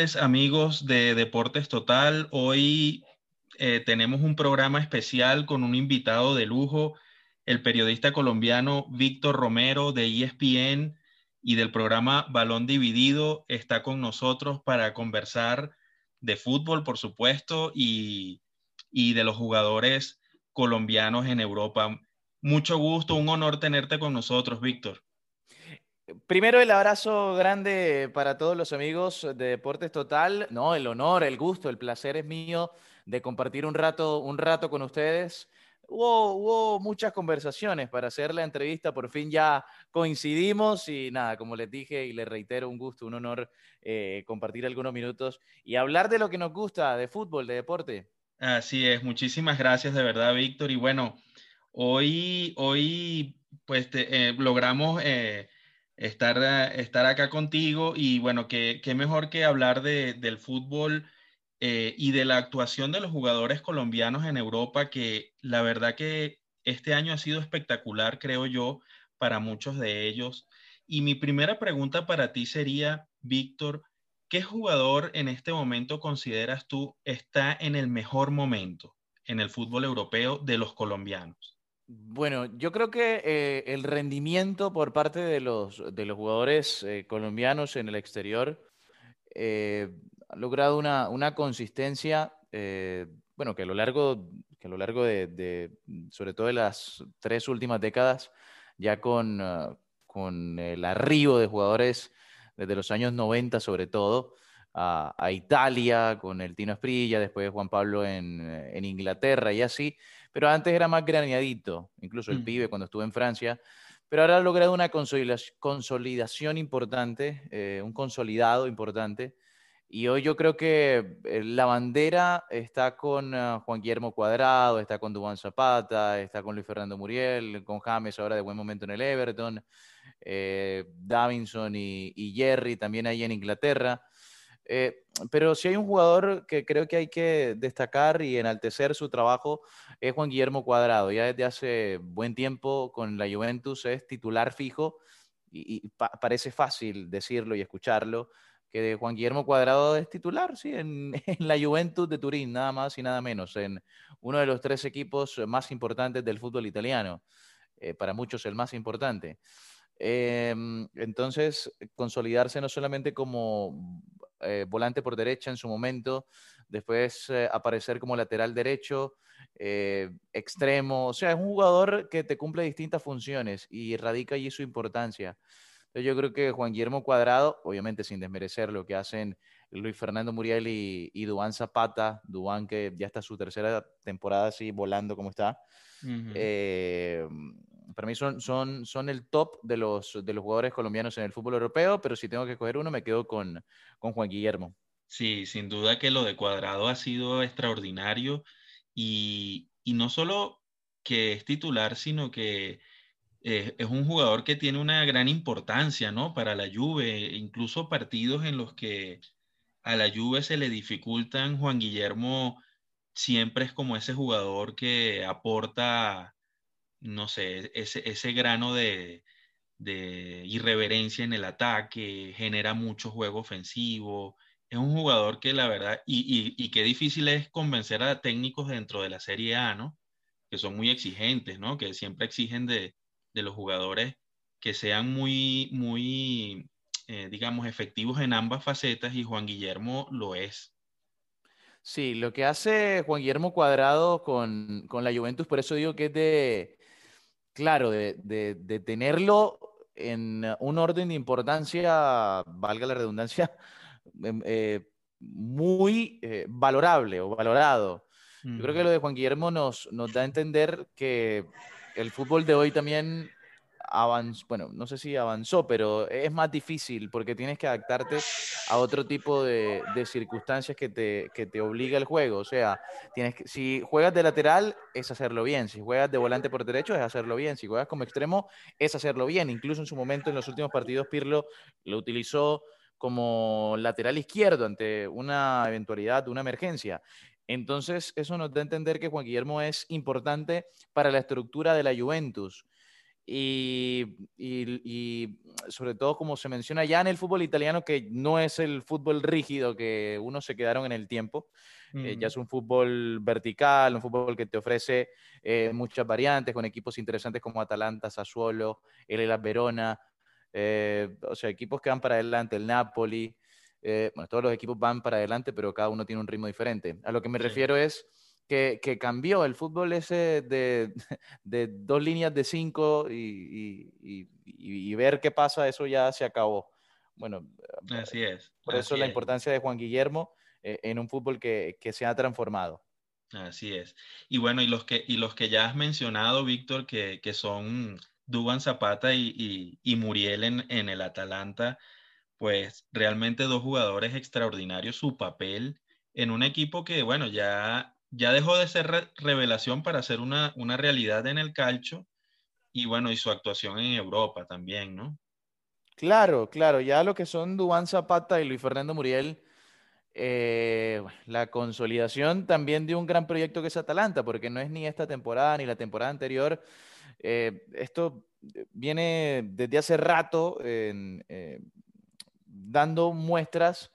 amigos de Deportes Total. Hoy eh, tenemos un programa especial con un invitado de lujo, el periodista colombiano Víctor Romero de ESPN y del programa Balón Dividido está con nosotros para conversar de fútbol, por supuesto, y, y de los jugadores colombianos en Europa. Mucho gusto, un honor tenerte con nosotros, Víctor. Primero el abrazo grande para todos los amigos de Deportes Total. No, el honor, el gusto, el placer es mío de compartir un rato, un rato con ustedes. Hubo, muchas conversaciones para hacer la entrevista, por fin ya coincidimos y nada, como les dije y les reitero, un gusto, un honor eh, compartir algunos minutos y hablar de lo que nos gusta, de fútbol, de deporte. Así es, muchísimas gracias de verdad, Víctor. Y bueno, hoy, hoy pues eh, logramos eh, estar, estar acá contigo y bueno, qué, qué mejor que hablar de, del fútbol eh, y de la actuación de los jugadores colombianos en Europa, que la verdad que este año ha sido espectacular, creo yo, para muchos de ellos. Y mi primera pregunta para ti sería, Víctor, ¿qué jugador en este momento consideras tú está en el mejor momento en el fútbol europeo de los colombianos? Bueno, yo creo que eh, el rendimiento por parte de los, de los jugadores eh, colombianos en el exterior ha logrado una, una consistencia, eh, bueno, que a lo largo, que a lo largo de, sobre todo de las tres últimas décadas, ya con, ah, con el arribo de jugadores desde los años 90 sobre todo, a, a Italia, con el Tino Esprilla, después Juan Pablo en, en, Inglaterra y así, pero antes era más graneadito, incluso el pibe cuando estuvo en Francia, pero ahora ha logrado una consolidación importante, eh, un consolidado importante, y hoy yo creo que eh, la bandera está con ah, Juan Guillermo Cuadrado, está con Dubán Zapata, está con Luis Fernando Muriel, con James ahora de buen momento en el Everton, eh, Davinson y, Jerry también ahí en Inglaterra. Eh, pero si hay un jugador que creo que hay que destacar y enaltecer su trabajo es Juan Guillermo Cuadrado. Ya desde hace buen tiempo con la Juventus es titular fijo y, parece fácil decirlo y escucharlo que de Juan Guillermo Cuadrado es titular, sí, en, la Juventus de Turín, nada más y nada menos, en uno de los tres equipos más importantes del fútbol italiano, eh, para muchos el más importante. Em, entonces, consolidarse no solamente como eh, volante por derecha en su momento, después eh, aparecer como lateral derecho, extremo, o sea, es un jugador que te cumple distintas funciones y radica allí su importancia. Yo creo que Juan Guillermo Cuadrado, obviamente sin desmerecer lo que hacen Luis Fernando Muriel y, y Dubán Zapata, Dubán que ya está su tercera temporada así volando como está, eh, para mí son, son, son el top de los, de los jugadores colombianos en el fútbol europeo, pero si tengo que escoger uno me quedo con, con Juan Guillermo. Sí, sin duda que lo de Cuadrado ha sido extraordinario y, y no solo que es titular, sino que es un jugador que tiene una gran importancia, ¿no? Para la Juve, incluso partidos en los que a la Juve se le dificultan, Juan Guillermo siempre es como ese jugador que aporta, no sé, ese, ese grano de, de irreverencia en el ataque, genera mucho juego ofensivo. Es un jugador que la verdad, y, y, y qué difícil es convencer a técnicos dentro de la Serie A, ¿no? Que son muy exigentes, ¿no? Que siempre exigen de, de los jugadores que sean muy, muy, eh, digamos, efectivos en ambas facetas y Juan Guillermo lo es. Sí, lo que hace Juan Guillermo Cuadrado con, la Juventus, por eso digo que es de, claro, de, tenerlo en un orden de importancia, valga la redundancia, em, eh, muy eh, valorable o valorado. Yo creo que lo de Juan Guillermo nos, nos da a entender que el fútbol de hoy también bueno, no sé si avanzó, pero es más difícil porque tienes que adaptarte a otro tipo de, circunstancias que te, que te obliga el juego. O sea, tienes que, si juegas de lateral es hacerlo bien, si juegas de volante por derecho es hacerlo bien, si juegas como extremo es hacerlo bien. Incluso en su momento, en los últimos partidos, Pirlo lo utilizó como lateral izquierdo ante una eventualidad, una emergencia. Entonces, eso nos da a entender que Juan Guillermo es importante para la estructura de la Juventus. Y, y, sobre todo, como se menciona ya en el fútbol italiano, que no es el fútbol rígido que unos se quedaron en el tiempo, eh, ya es un fútbol vertical, un fútbol que te ofrece eh, muchas variantes con equipos interesantes como Atalanta, Sassuolo, el Elas Verona, eh, o sea, equipos que van para adelante, el Napoli. bueno, todos los equipos van para adelante, pero cada uno tiene un ritmo diferente. A lo que me refiero es que, cambió el fútbol ese de, dos líneas de cinco y, ver qué pasa, eso ya se acabó. Bueno, así es. Por eso la importancia de Juan Guillermo eh, en un fútbol que, se ha transformado. Así es. Y bueno, y los que, y los que ya has mencionado, Víctor, que, son Duban Zapata y, Muriel en, el Atalanta, pues realmente dos jugadores extraordinarios, su papel en un equipo que, bueno, ya, ya dejó de ser revelación para ser una, una realidad en el calcio y bueno, y su actuación en Europa también, ¿no? Claro, claro, ya lo que son Dubán Zapata y Luis Fernando Muriel eh, la consolidación también de un gran proyecto que es Atalanta, porque no es ni esta temporada ni la temporada anterior. Eh, esto viene desde hace rato eh, dando muestras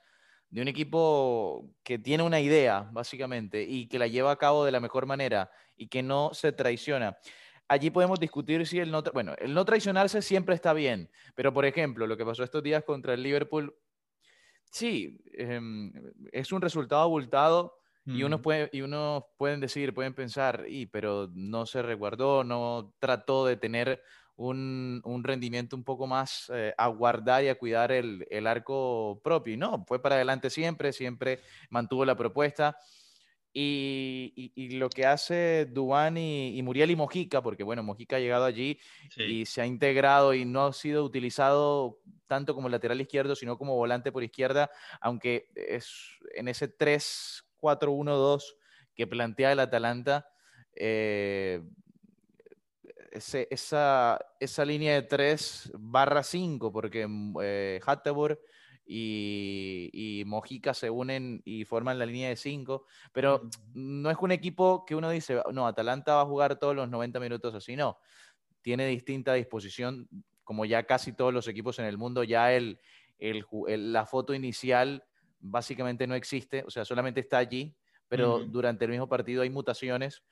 de un equipo que tiene una idea, básicamente, y que la lleva a cabo de la mejor manera y que no se traiciona. Allí podemos discutir si el no, bueno, el no traicionarse siempre está bien, pero por ejemplo, lo que pasó estos días contra el Liverpool Sí, em, es un resultado abultado y, uno puede, y unos pueden decir, pueden pensar, y, pero no se resguardó, no trató de tener un, un rendimiento un poco más eh, a guardar y a cuidar el, el arco propio. no, fue para adelante siempre, siempre mantuvo la propuesta. Y, lo que hace Dubán y, Muriel y Mojica, porque bueno, Mojica ha llegado allí y se ha integrado y no ha sido utilizado tanto como lateral izquierdo, sino como volante por izquierda, aunque es en ese 3-4-1-2 que plantea el Atalanta, eh, esa, esa, línea de 3 barra 5, porque eh, y, Mojica se unen y forman la línea de cinco, pero no es un equipo que uno dice, no, Atalanta va a jugar todos los 90 minutos así, no. Tiene distinta disposición, como ya casi todos los equipos en el mundo, ya el, la foto inicial básicamente no existe, o sea, solamente está allí, pero durante el mismo partido hay mutaciones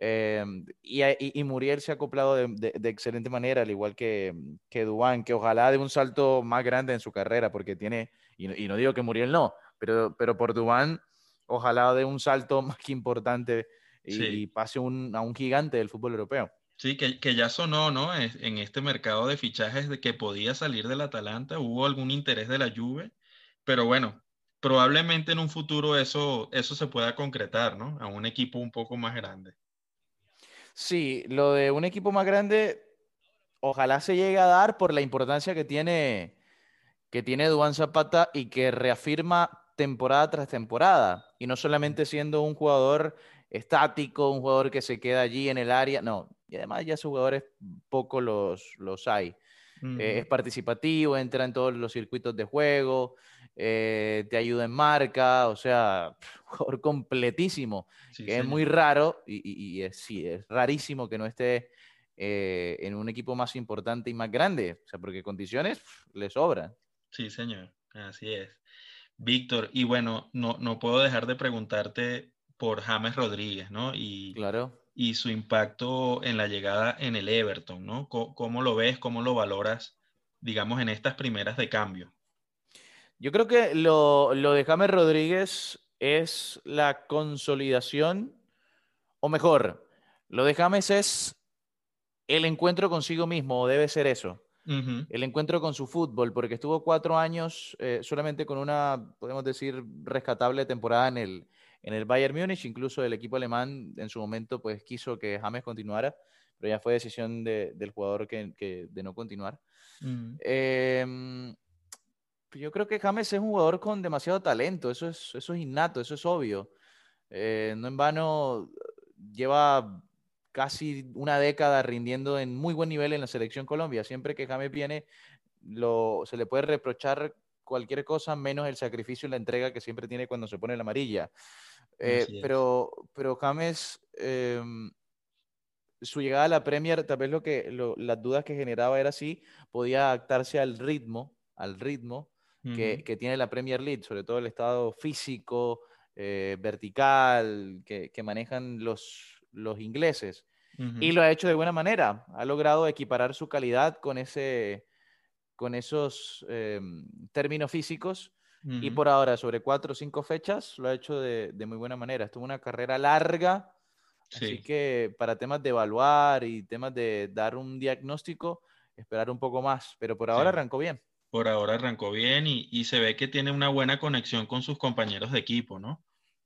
Em, y, Muriel se ha acoplado de, excelente manera, al igual que, que Dubán, que ojalá de un salto más grande en su carrera, porque tiene, y, no digo que Muriel no, pero, pero por Dubán, ojalá de un salto más que importante y, pase a un gigante del fútbol europeo. Sí, que, que, ya sonó, ¿no? En este mercado de fichajes de que podía salir del Atalanta, hubo algún interés de la Juve, pero bueno, probablemente en un futuro eso, eso se pueda concretar, ¿no? A un equipo un poco más grande. Sí, lo de un equipo más grande, ojalá se llegue a dar por la importancia que tiene, que tiene Duan Zapata y que reafirma temporada tras temporada. Y no solamente siendo un jugador estático, un jugador que se queda allí en el área, no. Y además ya sus jugadores poco los, los hay. Eh, es participativo, entra en todos los circuitos de juego, eh, te ayuda en marca, o sea, jugador completísimo, que es muy raro y, es, sí, es rarísimo que no esté eh, en un equipo más importante y más grande, o sea, porque condiciones le sobran. Sí, señor, así es. Víctor, y bueno, no, no puedo dejar de preguntarte por James Rodríguez, ¿no? Y, claro. y su impacto en la llegada en el Everton, ¿no? ¿Cómo, lo ves, cómo lo valoras, digamos, en estas primeras de cambio? Yo creo que lo, lo de James Rodríguez es la consolidación, o mejor, lo de James es el encuentro consigo mismo, o debe ser eso. El encuentro con su fútbol, porque estuvo cuatro años eh, solamente con una, podemos decir, rescatable temporada en el, en el Bayern Múnich. Incluso el equipo alemán en su momento pues quiso que James continuara, pero ya fue decisión del jugador que, de no continuar. Yo creo que James es un jugador con demasiado talento, eso es, eso es innato, eso es obvio. Eh, no en vano lleva casi una década rindiendo en muy buen nivel en la selección Colombia. Siempre que James viene, lo, se le puede reprochar cualquier cosa menos el sacrificio y la entrega que siempre tiene cuando se pone la amarilla. Eh, pero, pero James em, su llegada a la Premier, tal vez lo que, las dudas que generaba era si podía adaptarse al ritmo, al ritmo que, tiene la Premier League, sobre todo el estado físico, eh, vertical, que, manejan los, los ingleses. Y lo ha hecho de buena manera. Ha logrado equiparar su calidad con, ese, con esos em, términos físicos. Y por ahora, sobre cuatro o cinco fechas, lo ha hecho de, de muy buena manera. Estuvo una carrera larga, Así que para temas de evaluar y temas de dar un diagnóstico, esperar un poco más, pero por ahora arrancó bien. Por ahora arrancó bien y, se ve que tiene una buena conexión con sus compañeros de equipo, ¿no?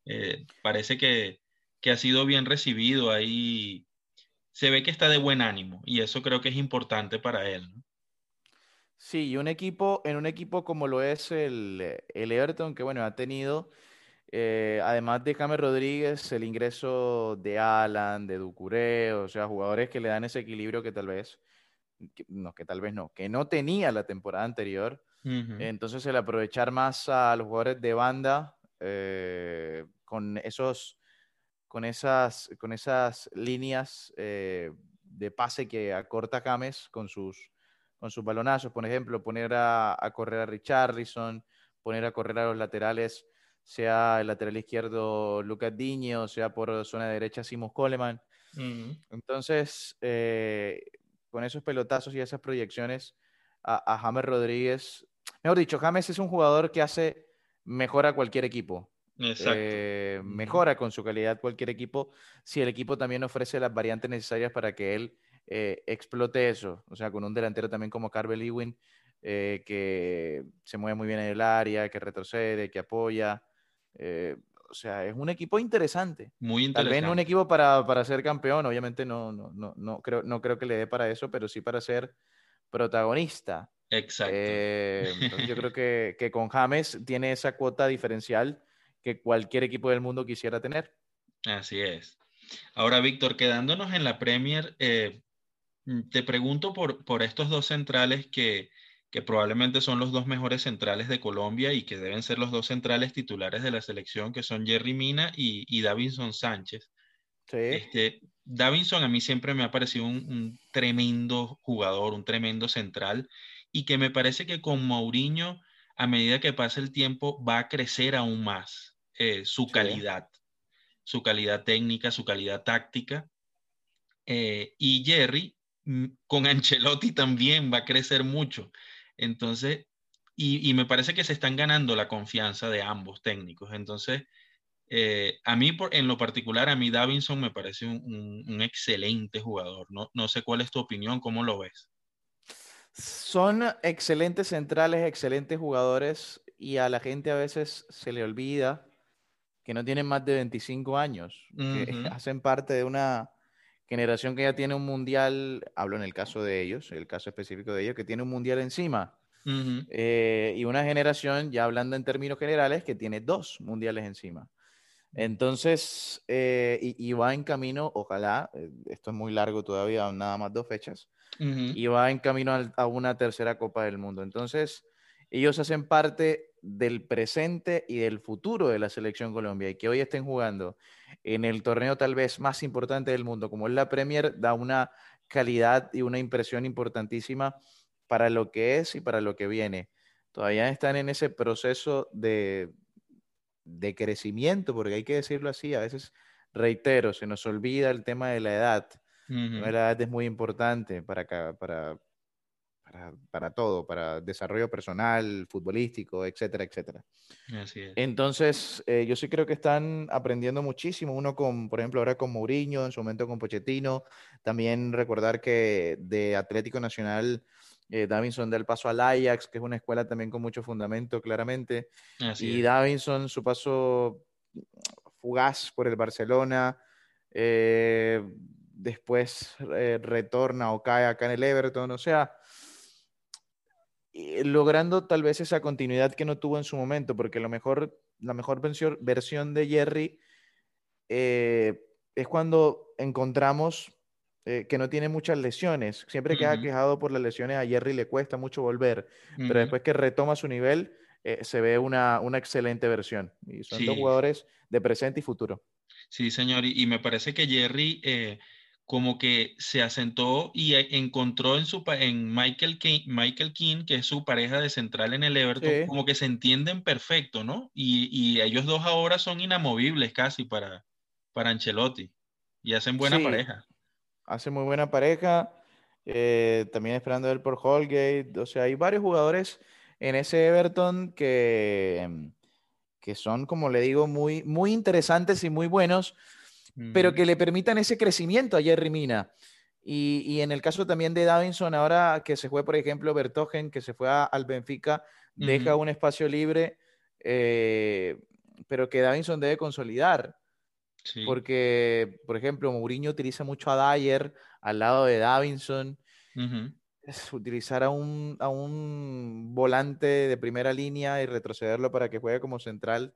Eh, parece que, ha sido bien recibido ahí. Se ve que está de buen ánimo y eso creo que es importante para él. ¿no? Sí, y un equipo, en un equipo como lo es el, el Everton, que bueno, ha tenido eh, además de James Rodríguez, el ingreso de Alan, de Ducuré, o sea, jugadores que le dan ese equilibrio que tal vez, no, que tal vez no, que no tenía la temporada anterior. Entonces, el aprovechar más a los jugadores de banda eh, con esos, con esas, con esas líneas eh, de pase que acorta James con sus, con sus balonazos, por ejemplo, poner a, a correr a Richarlison, poner a correr a los laterales sea el lateral izquierdo Lucas Diño, sea por zona derecha Simos Coleman. Entonces, eh, con esos pelotazos y esas proyecciones a, James Rodríguez, mejor dicho, James es un jugador que hace mejor a cualquier equipo. Eh, mejora con su calidad cualquier equipo si el equipo también ofrece las variantes necesarias para que él eh, explote eso. O sea, con un delantero también como Carvel Ewing, que se mueve muy bien en el área, que retrocede, que apoya. O sea, es un equipo interesante. Muy interesante. Tal vez no un equipo para, para ser campeón, obviamente no, no, no, no, creo, no creo que le dé para eso, pero sí para ser protagonista. Exacto. Eh, yo creo que, que, con James tiene esa cuota diferencial que cualquier equipo del mundo quisiera tener. Así es. Ahora, Víctor, quedándonos en la Premier, eh, te pregunto por, por estos dos centrales que, que probablemente son los dos mejores centrales de Colombia y que deben ser los dos centrales titulares de la selección, que son Jerry Mina y, Davinson Sánchez. Este, Davinson a mí siempre me ha parecido un, tremendo jugador, un tremendo central, y que me parece que con Mourinho, a medida que pasa el tiempo, va a crecer aún más eh, su calidad, su calidad técnica, su calidad táctica. Eh, y Jerry, mm, con Ancelotti también va a crecer mucho. Entonces, y, me parece que se están ganando la confianza de ambos técnicos. Entonces, eh, a mí, por, en lo particular, a mí Davinson me parece un, excelente jugador. No, no, sé cuál es tu opinión, ¿cómo lo ves? Son excelentes centrales, excelentes jugadores y a la gente a veces se le olvida que no tienen más de 25 años, que hacen parte de una generación que ya tiene un mundial, hablo en el caso de ellos, el caso específico de ellos, que tiene un mundial encima. Eh, y una generación, ya hablando en términos generales, que tiene dos mundiales encima. Entonces, eh, y, va en camino, ojalá, eh, esto es muy largo todavía, nada más dos fechas, y va en camino a, a, una tercera Copa del Mundo. Entonces, ellos hacen parte del presente y del futuro de la selección Colombia y que hoy estén jugando en el torneo tal vez más importante del mundo, como es la Premier, da una calidad y una impresión importantísima para lo que es y para lo que viene. Todavía están en ese proceso de, de crecimiento, porque hay que decirlo así, a veces, reitero, se nos olvida el tema de la edad. La edad es muy importante para, para, para, todo, para desarrollo personal, futbolístico, etcétera, etcétera. Entonces, eh, yo sí creo que están aprendiendo muchísimo. Uno con, por ejemplo, ahora con Mourinho, en su momento con Pochettino. También recordar que de Atlético Nacional, eh, Davinson da el paso al Ajax, que es una escuela también con mucho fundamento, claramente. y Davinson, su paso fugaz por el Barcelona. Eh, después retorna o cae acá en el Everton. O sea, eh, logrando tal vez esa continuidad que no tuvo en su momento, porque lo mejor, la mejor versión, de Jerry eh, es cuando encontramos eh, que no tiene muchas lesiones. Siempre que ha quejado por las lesiones, a Jerry le cuesta mucho volver, pero después que retoma su nivel, se ve una, excelente versión. Y son dos jugadores de presente y futuro. Sí, señor, y, me parece que Jerry como que se asentó y e, encontró en, su, en Michael, King, Michael King, que es su pareja de central en el Everton, como que se entienden perfecto, ¿no? Y, y, ellos dos ahora son inamovibles casi para, para Ancelotti y hacen buena pareja. Hacen muy buena pareja. Eh, también esperando ver por Holgate. O sea, hay varios jugadores en ese Everton que, que son, como le digo, muy, muy interesantes y muy buenos, pero que le permitan ese crecimiento a Jerry Mina. Y, y, en el caso también de Davinson, ahora que se fue, por ejemplo, Bertogen, que se fue al Benfica, deja un espacio libre, eh, pero que Davinson debe consolidar. Porque, por ejemplo, Mourinho utiliza mucho a Dyer al lado de Davinson. utilizar a un, a un volante de primera línea y retrocederlo para que juegue como central,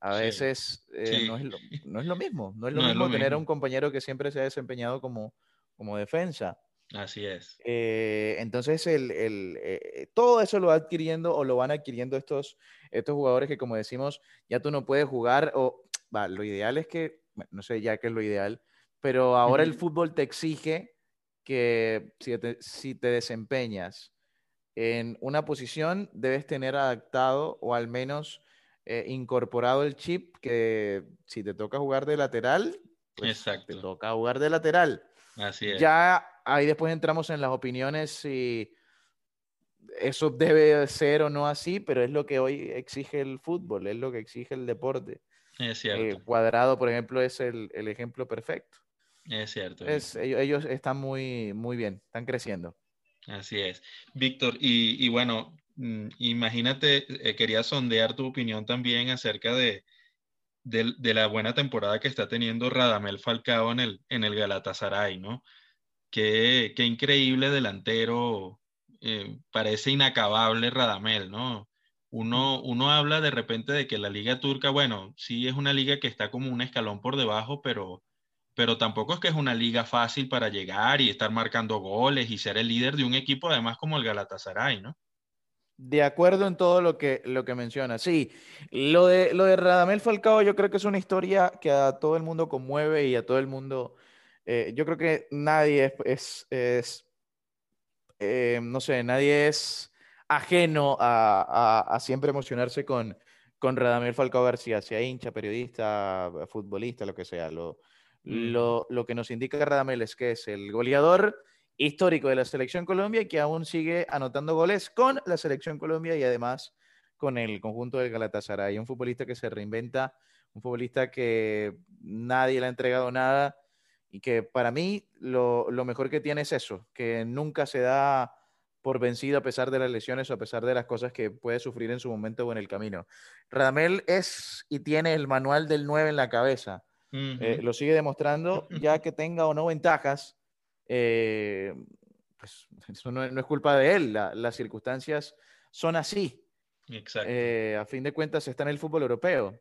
a veces eh, no, es lo, no, es lo, mismo. No es lo mismo tener a un compañero que siempre se ha desempeñado como, como defensa. Así es. Eh, entonces, el, el, eh, todo eso lo va adquiriendo o lo van adquiriendo estos, estos jugadores que, como decimos, ya tú no puedes jugar o va, lo ideal es que, no sé ya qué es lo ideal, pero ahora el fútbol te exige que si te, si te desempeñas en una posición, debes tener adaptado o al menos eh, incorporado el chip que si te toca jugar de lateral, pues te toca jugar de lateral. Así es. Ya ahí después entramos en las opiniones si eso debe ser o no así, pero es lo que hoy exige el fútbol, es lo que exige el deporte. Es cierto. Eh, cuadrado, por ejemplo, es el, ejemplo perfecto. Es cierto. Es, ellos, están muy, muy bien, están creciendo. Así es. Víctor, y, bueno, imagínate, eh, quería sondear tu opinión también acerca de, de, la buena temporada que está teniendo Radamel Falcao en el, en el Galatasaray, ¿no? Qué, qué increíble delantero, eh, parece inacabable Radamel, ¿no? Uno, uno habla de repente de que la liga turca, bueno, sí es una liga que está como un escalón por debajo, pero, pero tampoco es que es una liga fácil para llegar y estar marcando goles y ser el líder de un equipo, además como el Galatasaray, ¿no? De acuerdo en todo lo que, lo que menciona. Sí, lo de, lo de Radamel Falcao yo creo que es una historia que a todo el mundo conmueve y a todo el mundo, eh, yo creo que nadie es, es, eh, no sé, nadie es ajeno a, siempre emocionarse con, con Radamel Falcao García, sea hincha, periodista, futbolista, lo que sea. Lo, lo, lo, que nos indica Radamel es que es el goleador histórico de la selección Colombia y que aún sigue anotando goles con la selección Colombia y además con el conjunto del Galatasaray. Un futbolista que se reinventa, un futbolista que nadie le ha entregado nada y que para mí lo, lo mejor que tiene es eso, que nunca se da por vencido a pesar de las lesiones o a pesar de las cosas que puede sufrir en su momento o en el camino. Radamel es y tiene el manual del 9 en la cabeza. Eh, lo sigue demostrando, ya que tenga o no ventajas, eh, pues eso no, es culpa de él, las circunstancias son así. Exacto. Eh, a fin de cuentas está en el fútbol europeo.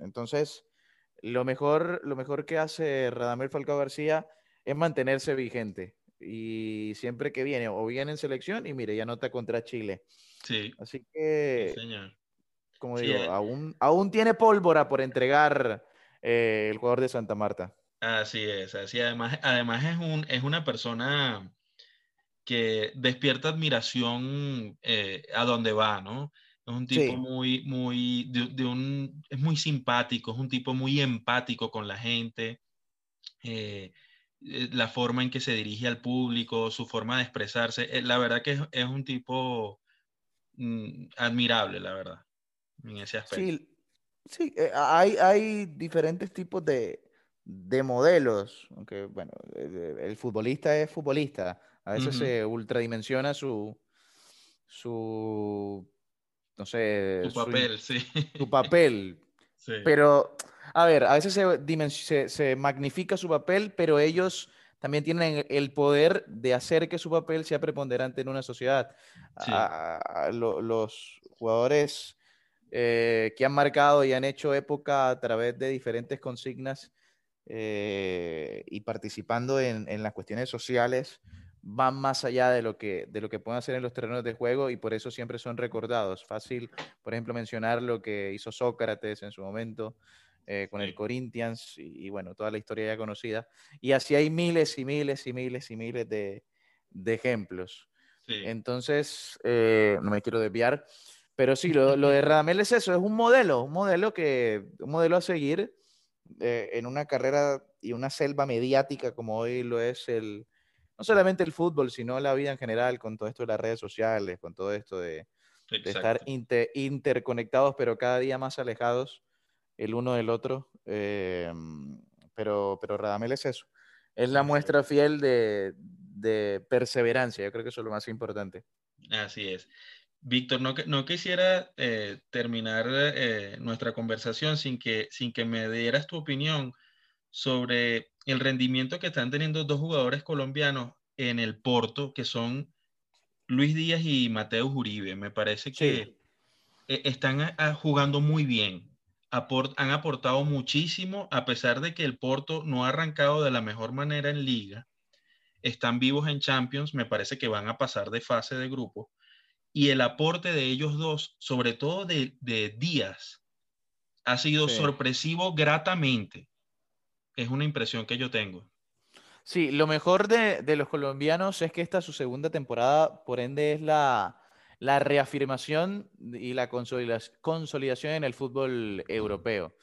entonces, lo mejor, lo mejor que hace Radamel Falcao García es mantenerse vigente y siempre que viene, o viene en selección y mire, ya nota contra Chile. Sí. Así que, como digo, eh. aún, aún tiene pólvora por entregar eh, el jugador de Santa Marta. Así es, así además, además es, un, es una persona que despierta admiración eh, a donde va, ¿no? Es un tipo muy, muy, de, un, es muy simpático, es un tipo muy empático con la gente. Eh, eh, la forma en que se dirige al público, su forma de expresarse. Eh, la verdad que es, un tipo mm, admirable, la verdad, en ese aspecto. Sí, sí hay, hay diferentes tipos de, modelos, aunque bueno, el, futbolista es futbolista, a veces se ultradimensiona su, su, no sé, su papel, sí. Su papel. Pero a ver, a veces se, se, magnifica su papel, pero ellos también tienen el poder de hacer que su papel sea preponderante en una sociedad. los jugadores eh, que han marcado y han hecho época a través de diferentes consignas eh, y participando en, en, las cuestiones sociales van más allá de lo, que, de lo que pueden hacer en los terrenos de juego y por eso siempre son recordados. Fácil, por ejemplo, mencionar lo que hizo Sócrates en su momento, eh, con el Corinthians y, bueno, toda la historia ya conocida. Y así hay miles y miles y miles y miles de, ejemplos. Entonces, eh, no me quiero desviar, pero sí, lo, de Radamel es eso, es un modelo, un modelo, que, un modelo a seguir eh, en una carrera y una selva mediática como hoy lo es el, no solamente el fútbol, sino la vida en general, con todo esto de las redes sociales, con todo esto de, estar interconectados, pero cada día más alejados el uno del otro. Eh, pero, pero Radamel es eso. Es la muestra fiel de, perseverancia. Yo creo que eso es lo más importante. Así es. Víctor, no, no quisiera eh, terminar eh, nuestra conversación sin que, sin que me dieras tu opinión sobre el rendimiento que están teniendo dos jugadores colombianos en el Porto, que son Luis Díaz y Mateo Uribe. Me parece que están jugando muy bien han aportado muchísimo, a pesar de que el Porto no ha arrancado de la mejor manera en liga. Están vivos en Champions, me parece que van a pasar de fase de grupo. Y el aporte de ellos dos, sobre todo de, Díaz, ha sido sorpresivo gratamente. Es una impresión que yo tengo. Sí, lo mejor de, de, los colombianos es que esta es su segunda temporada, por ende es la, la reafirmación y la consolidación en el fútbol europeo.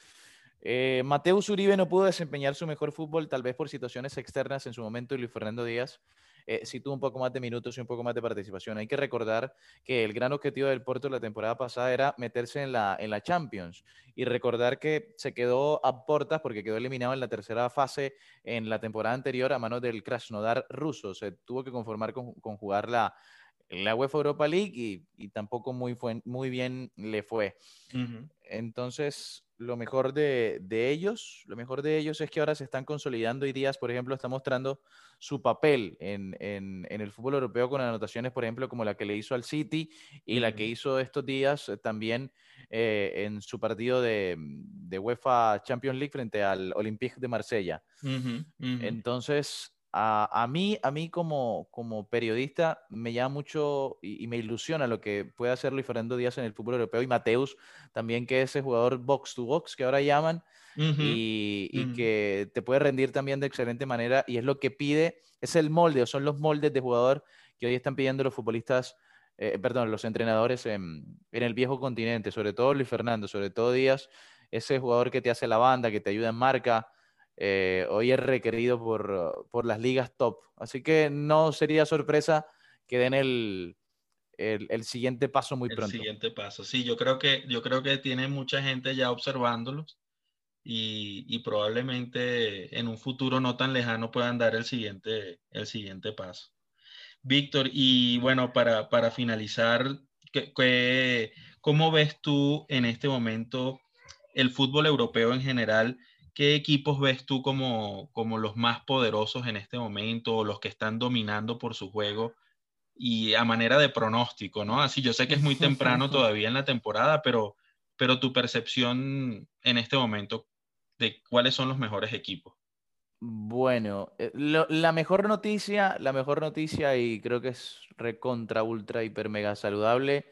Eh, Mateus Uribe no pudo desempeñar su mejor fútbol, tal vez por situaciones externas en su momento, y Luis Fernando Díaz eh, sí tuvo un poco más de minutos y un poco más de participación. Hay que recordar que el gran objetivo del Porto la temporada pasada era meterse en la, en la Champions y recordar que se quedó a portas porque quedó eliminado en la tercera fase en la temporada anterior a manos del Krasnodar ruso. Se tuvo que conformar con, con jugar la, la UEFA Europa League y, tampoco muy, muy bien le fue. Entonces, lo mejor de, ellos, lo mejor de ellos es que ahora se están consolidando y Díaz, por ejemplo, está mostrando su papel en, el fútbol europeo con anotaciones, por ejemplo, como la que le hizo al City y la que hizo estos días eh, también eh, en su partido de, UEFA Champions League frente al Olympique de Marsella. Entonces, a, mí, a mí como, como periodista me llama mucho y, me ilusiona lo que puede hacer Luis Fernando Díaz en el fútbol europeo y Mateus también que es ese jugador box to box que ahora llaman y, que te puede rendir también de excelente manera y es lo que pide, es el molde o son los moldes de jugador que hoy están pidiendo los futbolistas, eh, perdón, los entrenadores en, en el viejo continente, sobre todo Luis Fernando, sobre todo Díaz, ese jugador que te hace la banda, que te ayuda en marca, eh, hoy es requerido por, las ligas top. Así que no sería sorpresa que den el, el, siguiente paso muy pronto. El siguiente paso, sí, yo creo que, yo creo que tiene mucha gente ya observándolos y, probablemente en un futuro no tan lejano puedan dar el siguiente, el siguiente paso. Víctor, y bueno, para, para finalizar, cómo ves tú en este momento el fútbol europeo en general? ¿Qué equipos ves tú como, como los más poderosos en este momento o los que están dominando por su juego? Y a manera de pronóstico, ¿no? Así yo sé que es muy temprano todavía en la temporada, pero, pero tu percepción en este momento de cuáles son los mejores equipos. Bueno, eh, la mejor noticia, la mejor noticia, y creo que es recontra, ultra, hiper, mega saludable,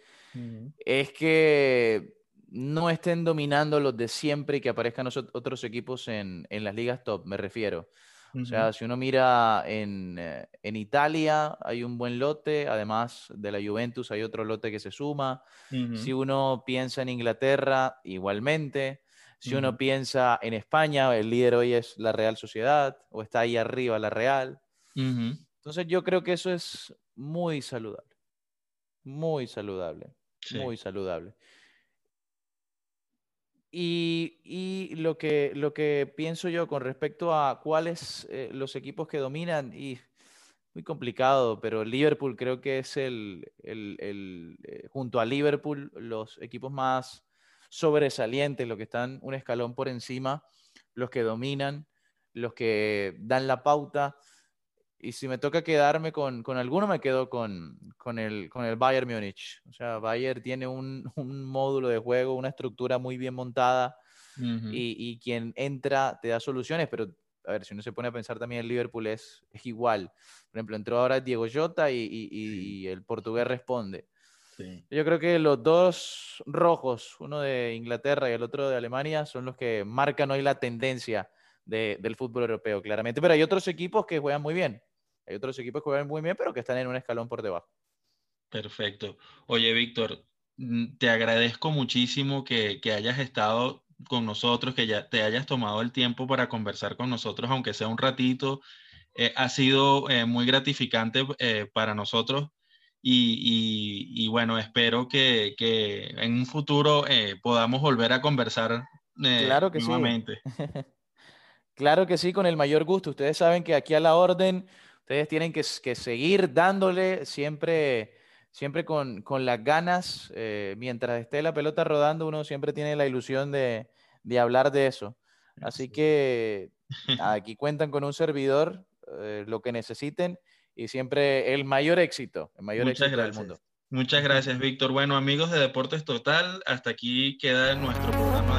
es que no estén dominando los de siempre y que aparezcan otros equipos en, las ligas top, me refiero. O sea, si uno mira en, eh, en, Italia, hay un buen lote, además de la Juventus hay otro lote que se suma. Si uno piensa en Inglaterra, igualmente. Si uno piensa en España, el líder hoy es la Real Sociedad, o está ahí arriba la Real. Entonces yo creo que eso es muy saludable. Muy saludable. Muy saludable. Y, lo, que, lo que pienso yo con respecto a cuáles eh, los equipos que dominan, y muy complicado, pero Liverpool creo que es el, el, eh, junto a Liverpool, los equipos más sobresalientes, los que están un escalón por encima, los que dominan, los que dan la pauta. Y si me toca quedarme con, alguno, me quedo con, el, con el Bayern Múnich. O sea, Bayern tiene un, módulo de juego, una estructura muy bien montada y, quien entra te da soluciones, pero a ver, si uno se pone a pensar también el Liverpool es, es igual. Por ejemplo, entró ahora Diego Jota y, el portugués responde. Yo creo que los dos rojos, uno de Inglaterra y el otro de Alemania, son los que marcan hoy la tendencia del fútbol europeo, claramente. Pero hay otros equipos que juegan muy bien. Hay otros equipos que juegan muy bien, pero que están en un escalón por debajo. Perfecto. Oye, Víctor, mm, te agradezco muchísimo que, hayas estado con nosotros, que ya te hayas tomado el tiempo para conversar con nosotros, aunque sea un ratito. Eh, ha sido eh, muy gratificante eh, para nosotros y, bueno, espero que, en un futuro podamos volver a conversar claro que nuevamente. Sí. claro que sí, con el mayor gusto. Ustedes saben que aquí a la orden, ustedes tienen que, que seguir dándole siempre siempre con, las ganas, eh, mientras esté la pelota rodando, uno siempre tiene la ilusión de, hablar de eso. Así que aquí cuentan con un servidor, eh, lo que necesiten y siempre el mayor éxito, el mayor éxito del mundo. Muchas gracias, Víctor. Bueno, amigos de Deportes Total, hasta aquí queda nuestro programa de.